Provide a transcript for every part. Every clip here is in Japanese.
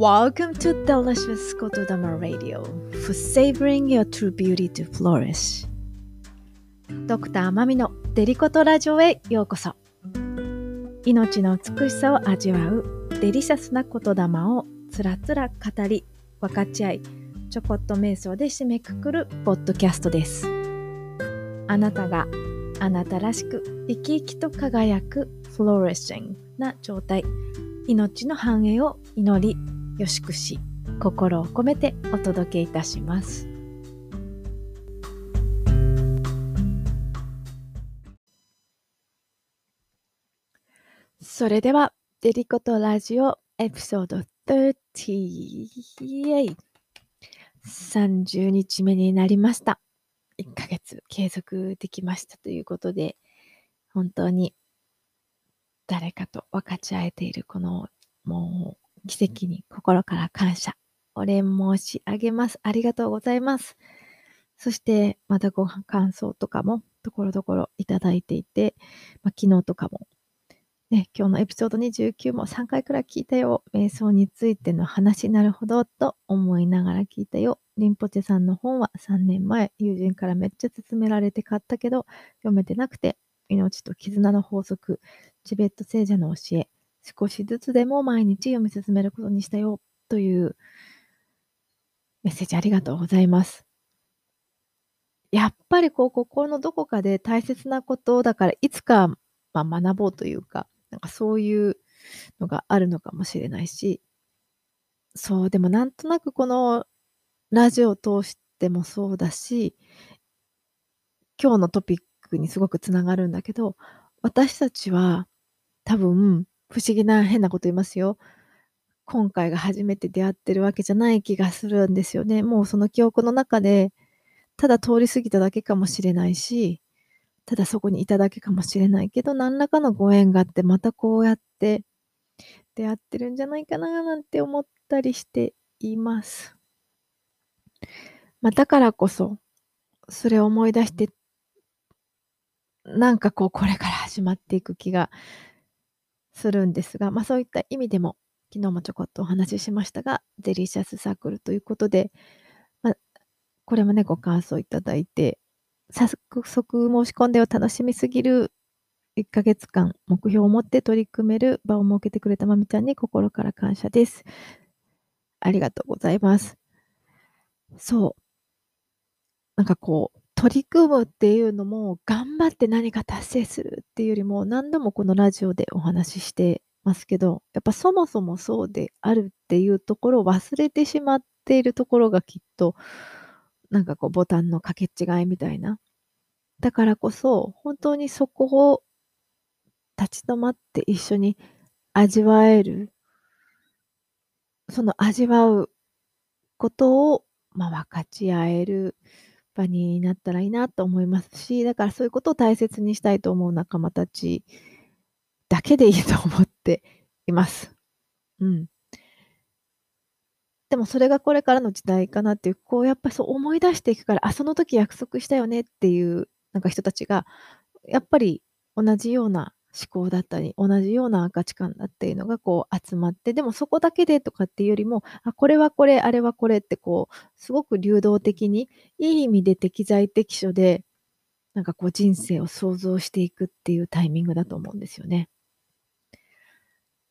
Welcome to Delicious Kotodama Radio. For savoring your true beauty to flourish. ドクターマミのデリコトラジオへようこそ命の美しさを味わうデリシャスな言霊をつらつら語り分かち合いちょこっと瞑想で締めくくるポッドキャストですあなたがあなたらしく生き生きと輝くフローレッシングな状態命の繁栄を祈りよしくし心を込めてお届けいたします。それではデリコとラジオエピソード30 30日目になりました。1ヶ月継続できましたということで本当に誰かと分かち合えているこのもう奇跡に心から感謝。お礼申し上げます。ありがとうございます。そして、またご感想とかも、ところどころいただいていて、まあ、昨日とかも、ね、今日のエピソード29も3回くらい聞いたよ。瞑想についての話なるほどと思いながら聞いたよ。リンポチェさんの本は3年前、友人からめっちゃ勧められて買ったけど、読めてなくて、命と絆の法則、チベット聖者の教え、少しずつでも毎日読み進めることにしたよというメッセージありがとうございます。やっぱりこう心のどこかで大切なことだからいつか、まあ、学ぼうというか、なんかそういうのがあるのかもしれないし、そう、でもなんとなくこのラジオを通してもそうだし、今日のトピックにすごくつながるんだけど、私たちは多分不思議な変なこと言いますよ。今回が初めて出会ってるわけじゃない気がするんですよね。もうその記憶の中で、ただ通り過ぎただけかもしれないし、ただそこにいただけかもしれないけど、何らかのご縁があって、またこうやって出会ってるんじゃないかななんて思ったりしています。まあ、だからこそ、それを思い出して、なんかこう、これから始まっていく気がするんですが、まあそういった意味でも、昨日もちょこっとお話ししましたが、デリシャスサークルということで、まあ、これもね、ご感想いただいて、早速申し込んでを楽しみすぎる1ヶ月間目標を持って取り組める場を設けてくれたまみちゃんに心から感謝です。ありがとうございます。そう。なんかこう、取り組むっていうのも、頑張って何か達成するっていうよりも、何度もこのラジオでお話ししてますけど、やっぱそもそもそうであるっていうところを忘れてしまっているところがきっと、なんかこうボタンの掛け違いみたいな。だからこそ、本当にそこを立ち止まって一緒に味わえる、その味わうことを、まあ、分かち合える場になったらいいなと思いますし、だからそういうことを大切にしたいと思う仲間たちだけでいいと思っています。うん。でもそれがこれからの時代かなっていう、こうやっぱそう思い出していくから、あ、その時約束したよねっていうなんか人たちが、やっぱり同じような思考だったり、同じような価値観だっていうのがこう集まって、でもそこだけでとかっていうよりも、あ、これはこれ、あれはこれってこう、すごく流動的に、いい意味で適材適所で、なんかこう人生を想像していくっていうタイミングだと思うんですよね。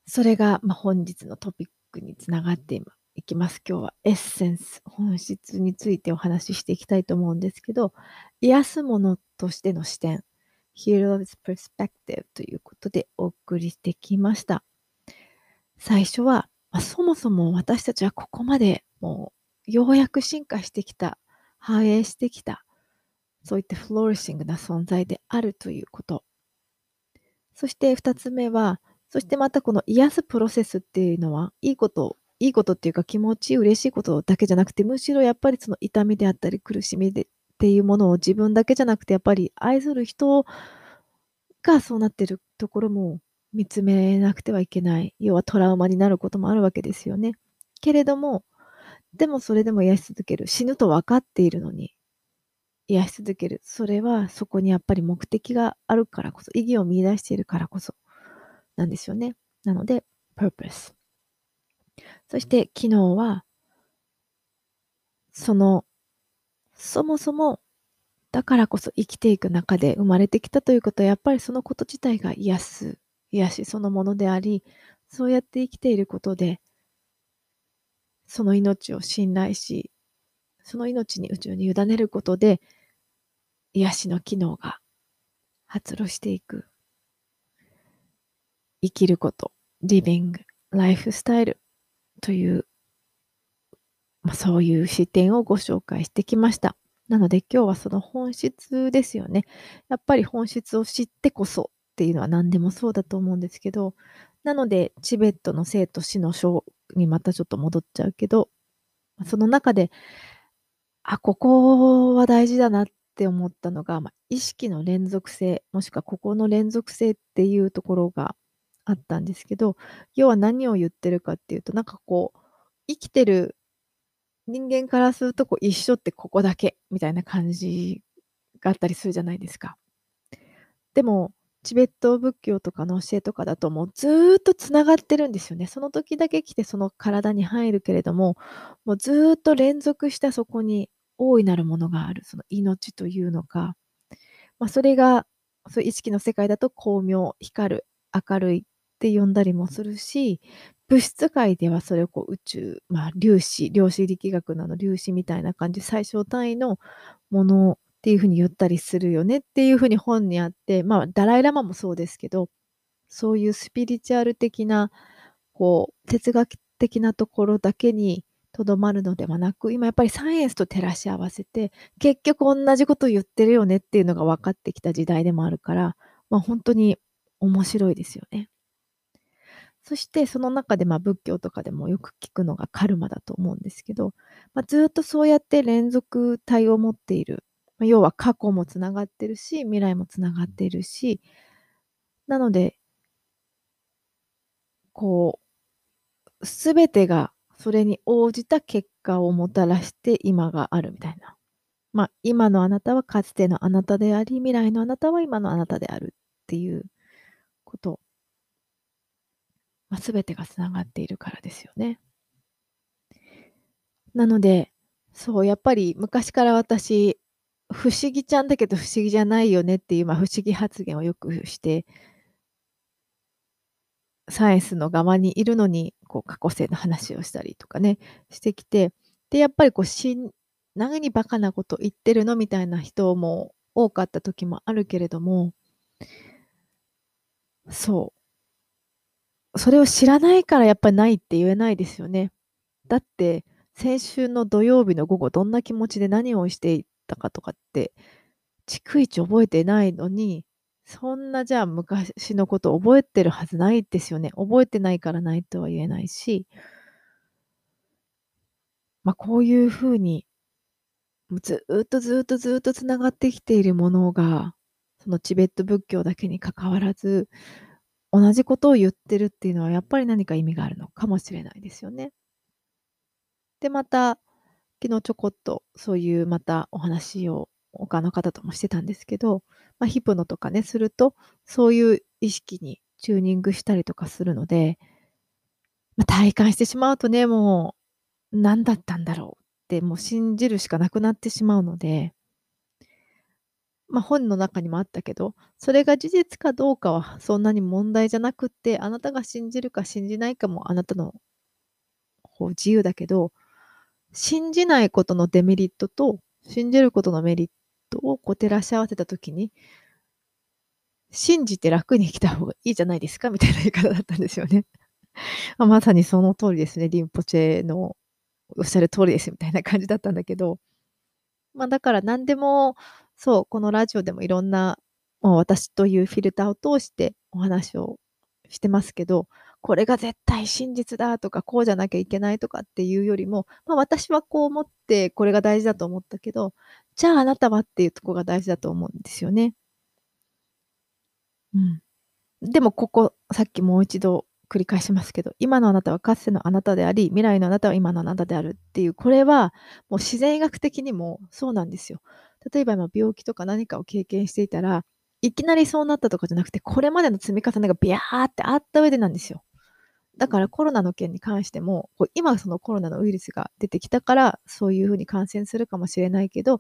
それが、まあ、本日のトピックにつながっていきます。今日はエッセンス、本質についてお話ししていきたいと思うんですけど、癒すものとしての視点。Hero's Perspective ということでお送りしてきました。最初は、まあ、そもそも私たちはここまでもうようやく進化してきた、繁栄してきた、そういったフローリッシングな存在であるということ。そして二つ目は、そしてまたこの癒すプロセスっていうのは、いいこと、いいことっていうか気持ちいい、嬉しいことだけじゃなくて、むしろやっぱりその痛みであったり苦しみでっていうものを自分だけじゃなくて、やっぱり愛する人がそうなってるところも見つめなくてはいけない。要はトラウマになることもあるわけですよね。けれども、でもそれでも癒し続ける。死ぬと分かっているのに、癒し続ける。それはそこにやっぱり目的があるからこそ、意義を見出しているからこそなんですよね。なので、purpose。そして昨日は、その、そもそも、だからこそ生きていく中で生まれてきたということは、やっぱりそのこと自体が癒す、癒しそのものであり、そうやって生きていることで、その命を信頼し、その命に宇宙に委ねることで、癒しの機能が発露していく。生きること、リビング、ライフスタイルという、まあ、そういう視点をご紹介してきました。なので今日はその本質ですよね。やっぱり本質を知ってこそっていうのは何でもそうだと思うんですけど、なのでチベットの生と死の章にまたちょっと戻っちゃうけど、その中で、あ、ここは大事だなって思ったのが、まあ、意識の連続性、もしくはここの連続性っていうところがあったんですけど、要は何を言ってるかっていうと、なんかこう、生きてる人間からするとこう一緒ってここだけみたいな感じがあったりするじゃないですか。でも、チベット仏教とかの教えとかだともうずっとつながってるんですよね。その時だけ来てその体に入るけれども、もうずっと連続したそこに大いなるものがある、その命というのが、まあ、それが、そういう意識の世界だと光明、光る、明るいって呼んだりもするし、物質界ではそれをこう宇宙、まあ粒子、量子力学なの粒子みたいな感じ、最小単位のものっていうふうに言ったりするよねっていうふうに本にあって、まあダライラマもそうですけど、そういうスピリチュアル的な、こう、哲学的なところだけにとどまるのではなく、今やっぱりサイエンスと照らし合わせて、結局同じこと言ってるよねっていうのが分かってきた時代でもあるから、まあ本当に面白いですよね。そしてその中でまあ仏教とかでもよく聞くのがカルマだと思うんですけど、まあ、ずっとそうやって連続体を持っている。まあ、要は過去もつながってるし、未来もつながっているし、なので、こう、すべてがそれに応じた結果をもたらして今があるみたいな。まあ、今のあなたはかつてのあなたであり、未来のあなたは今のあなたであるっていうことまあ、全てがつながっているからですよね。なので、そう、やっぱり昔から私、不思議ちゃんだけど不思議じゃないよねっていう、まあ、不思議発言をよくして、サイエンスの側にいるのに、こう、過去性の話をしたりとかね、してきて、で、やっぱりこう、しん、何にバカなこと言ってるのみたいな人も多かった時もあるけれども、そう。それを知らないからやっぱりないって言えないですよね。だって、先週の土曜日の午後どんな気持ちで何をしていたかとかって、逐一覚えてないのに、そんなじゃあ昔のこと覚えてるはずないですよね。覚えてないからないとは言えないし、まあこういうふうに、ずっとずっとずっとつながってきているものが、そのチベット仏教だけにかかわらず、同じことを言ってるっていうのはやっぱり何か意味があるのかもしれないですよね。で、また、昨日ちょこっとそういうまたお話を他の方ともしてたんですけど、まあ、ヒプノとかね、すると、そういう意識にチューニングしたりとかするので、まあ、体感してしまうとね、もう何だったんだろうってもう信じるしかなくなってしまうので、まあ、本の中にもあったけど、それが事実かどうかはそんなに問題じゃなくって、あなたが信じるか信じないかもあなたの自由だけど、信じないことのデメリットと信じることのメリットをこう照らし合わせたときに、信じて楽に生きた方がいいじゃないですかみたいな言い方だったんですよね。まさにその通りですね。リンポチェのおっしゃる通りですみたいな感じだったんだけど、まあだから何でもそう、このラジオでもいろんな、もう私というフィルターを通してお話をしてますけど、これが絶対真実だとか、こうじゃなきゃいけないとかっていうよりも、まあ私はこう思ってこれが大事だと思ったけど、じゃああなたはっていうとこが大事だと思うんですよね。うん。でもここ、さっきもう一度繰り返しますけど、今のあなたはかつてのあなたであり、未来のあなたは今のあなたであるっていう、これはもう自然医学的にもそうなんですよ。例えば今病気とか何かを経験していたら、いきなりそうなったとかじゃなくて、これまでの積み重ねがビャーってあった上でなんですよ。だからコロナの件に関しても、今そのコロナのウイルスが出てきたから、そういうふうに感染するかもしれないけど、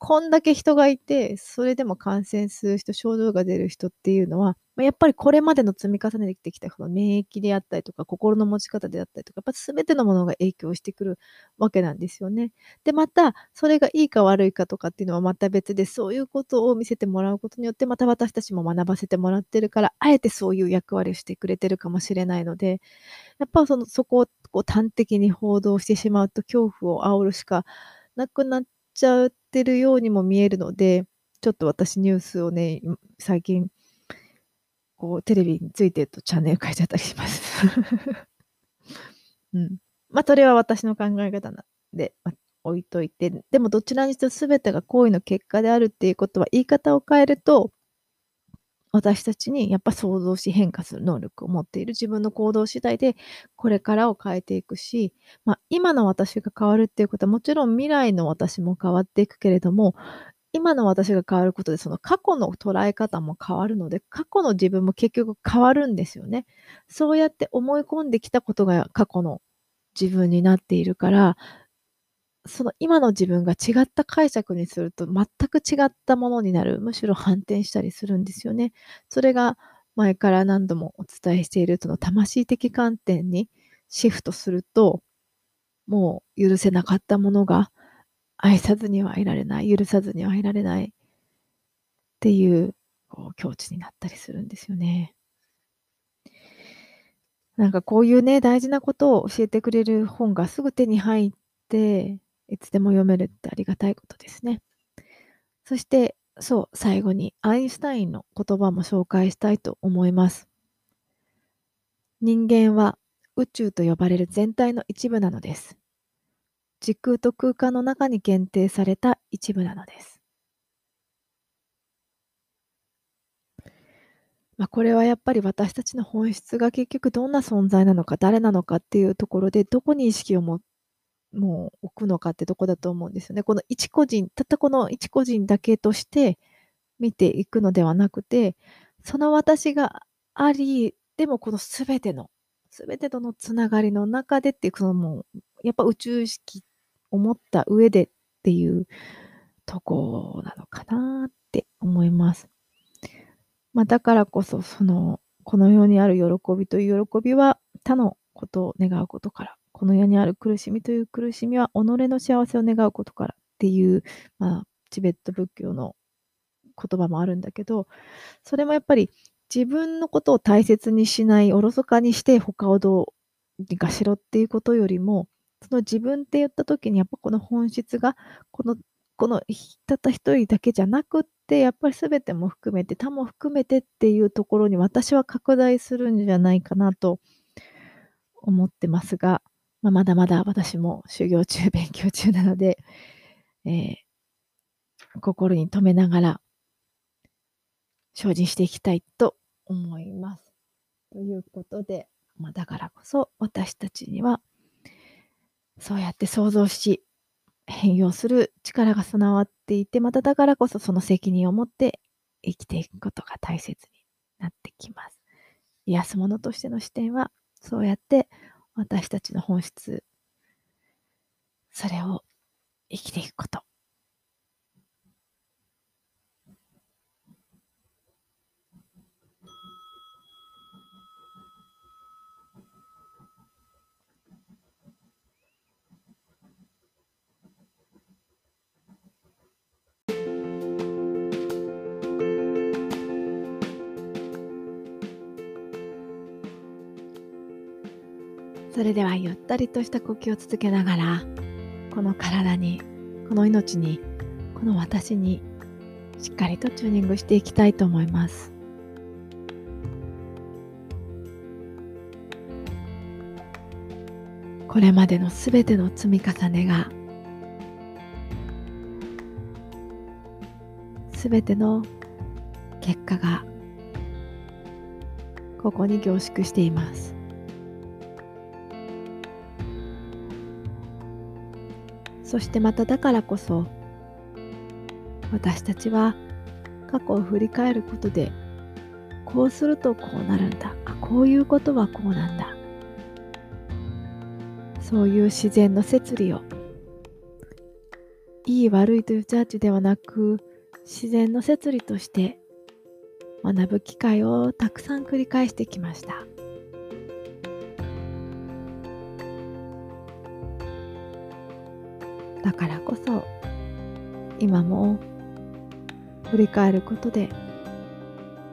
こんだけ人がいて、それでも感染する人、症状が出る人っていうのは、やっぱりこれまでの積み重ねてきたこの免疫であったりとか、心の持ち方であったりとか、やっぱ全てのものが影響してくるわけなんですよね。で、また、それがいいか悪いかとかっていうのはまた別で、そういうことを見せてもらうことによって、また私たちも学ばせてもらってるから、あえてそういう役割をしてくれてるかもしれないので、やっぱその、そこをこう端的に報道してしまうと恐怖を煽るしかなくなってちゃってるようにも見えるので、ちょっと私ニュースをね、最近、こう、テレビについてるとチャンネル変えちゃったりします。うん。まあ、それは私の考え方なんで、まあ、置いといて、でもどちらにしても全てが行為の結果であるっていうことは言い方を変えると、私たちにやっぱ想像し変化する能力を持っている自分の行動次第でこれからを変えていくし、まあ、今の私が変わるっていうことはもちろん未来の私も変わっていくけれども今の私が変わることでその過去の捉え方も変わるので過去の自分も結局変わるんですよね。そうやって思い込んできたことが過去の自分になっているからその今の自分が違った解釈にすると全く違ったものになる。むしろ反転したりするんですよね。それが前から何度もお伝えしているその魂的観点にシフトすると、もう許せなかったものが愛さずにはいられない、許さずにはいられないっていうこう境地になったりするんですよね。なんかこういうね、大事なことを教えてくれる本がすぐ手に入って、いつでも読めるってありがたいことですね。そして、そう、最後にアインシュタインの言葉も紹介したいと思います。人間は宇宙と呼ばれる全体の一部なのです。時空と空間の中に限定された一部なのです。まあ、これはやっぱり私たちの本質が結局どんな存在なのか誰なのかっていうところでどこに意識を持っもう置くのかってとこだと思うんですよね。この一個人、たったこの一個人だけとして見ていくのではなくて、その私があり、でもこのすべての、すべてとのつながりの中でっていう、そのもう、やっぱ宇宙意識を持った上でっていうとこなのかなって思います。まあ、だからこそ、その、この世にある喜びという喜びは他のことを願うことからこの世にある苦しみという苦しみは己の幸せを願うことからっていう、まあ、チベット仏教の言葉もあるんだけど、それもやっぱり自分のことを大切にしない、おろそかにして他をどうにかしろっていうことよりも、その自分って言った時にやっぱこの本質が、この、このたった一人だけじゃなくって、やっぱり全ても含めて、他も含めてっていうところに私は拡大するんじゃないかなと思ってますが、まあ、まだまだ私も修行中、勉強中なので、えー、心に留めながら精進していきたいと思います。ということで、まあ、だからこそ私たちにはそうやって想像し変容する力が備わっていて、まただからこそその責任を持って生きていくことが大切になってきます。癒す者としての視点は、そうやって私たちの本質、それを生きていくこと。それではゆったりとした呼吸を続けながらこの体にこの命にこの私にしっかりとチューニングしていきたいと思います。これまでのすべての積み重ねがすべての結果がここに凝縮しています。そしてまただからこそ私たちは過去を振り返ることでこうするとこうなるんだ。あこういうことはこうなんだ。そういう自然の摂理をいい悪いというジャッジではなく自然の摂理として学ぶ機会をたくさん繰り返してきました。だからこそ今も振り返ることで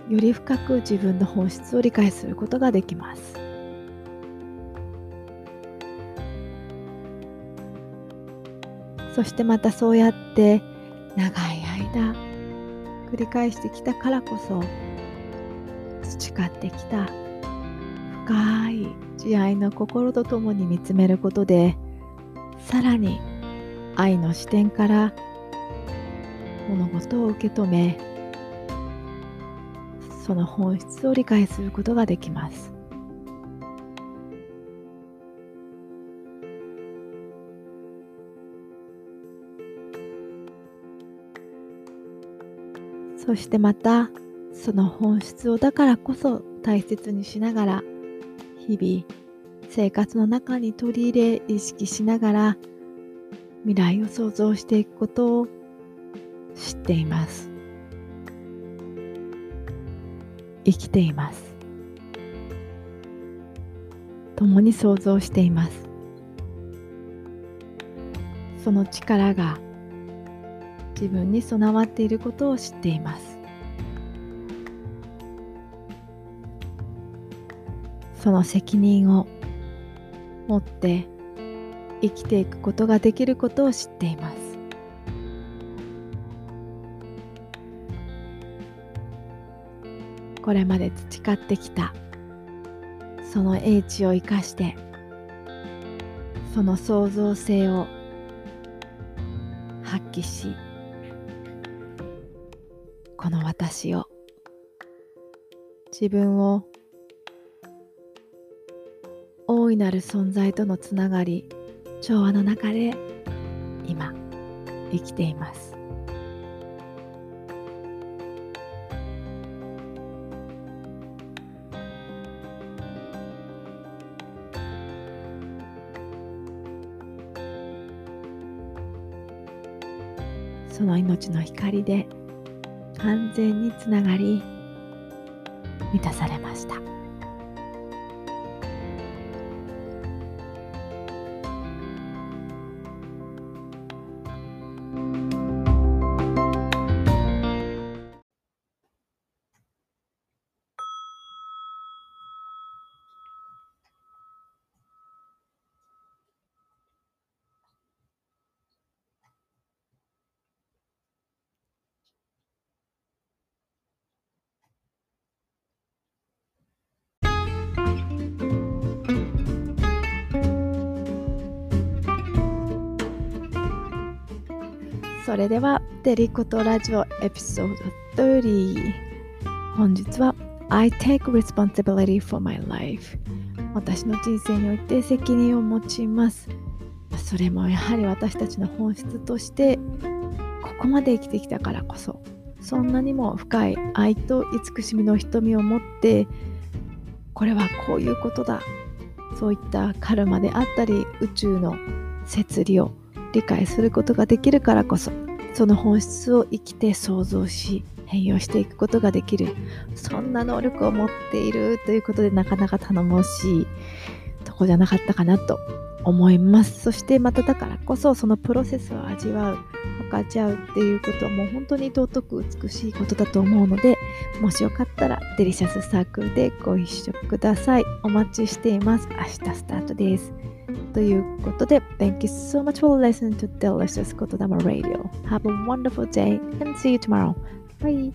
より深く自分の本質を理解することができます。そしてまたそうやって長い間繰り返してきたからこそ培ってきた深い慈愛の心とともに見つめることでさらに愛の視点から物事を受け止めその本質を理解することができます。そしてまたその本質をだからこそ大切にしながら日々生活の中に取り入れ意識しながら未来を想像していくことを知っています。生きています。共に想像しています。その力が自分に備わっていることを知っています。その責任を持って生きていくことができることを知っています。これまで培ってきたその英知を生かしてその創造性を発揮しこの私を自分を大いなる存在とのつながり調和の中で今生きていますその命の光で完全につながり満たされました。それではデリコとラジオエピソード30本日は I take responsibility for my life 私の人生において責任を持ちます。それもやはり私たちの本質としてここまで生きてきたからこそそんなにも深い愛と慈しみの瞳を持ってこれはこういうことだ。そういったカルマであったり宇宙の摂理を理解することができるからこそ。その本質を生きて想像し変容していくことができる。そんな能力を持っているということでなかなか頼もしいとこじゃなかったかなと思います。そしてまただからこそそのプロセスを味わう分かち合うっていうことはもう本当に尊く美しいことだと思うのでもしよかったらデリシャスサークルでご一緒ください。お待ちしています。明日スタートです。ということで Thank you so much for listening to Delicious Kotodama Radio Have a wonderful day and see you tomorrow Bye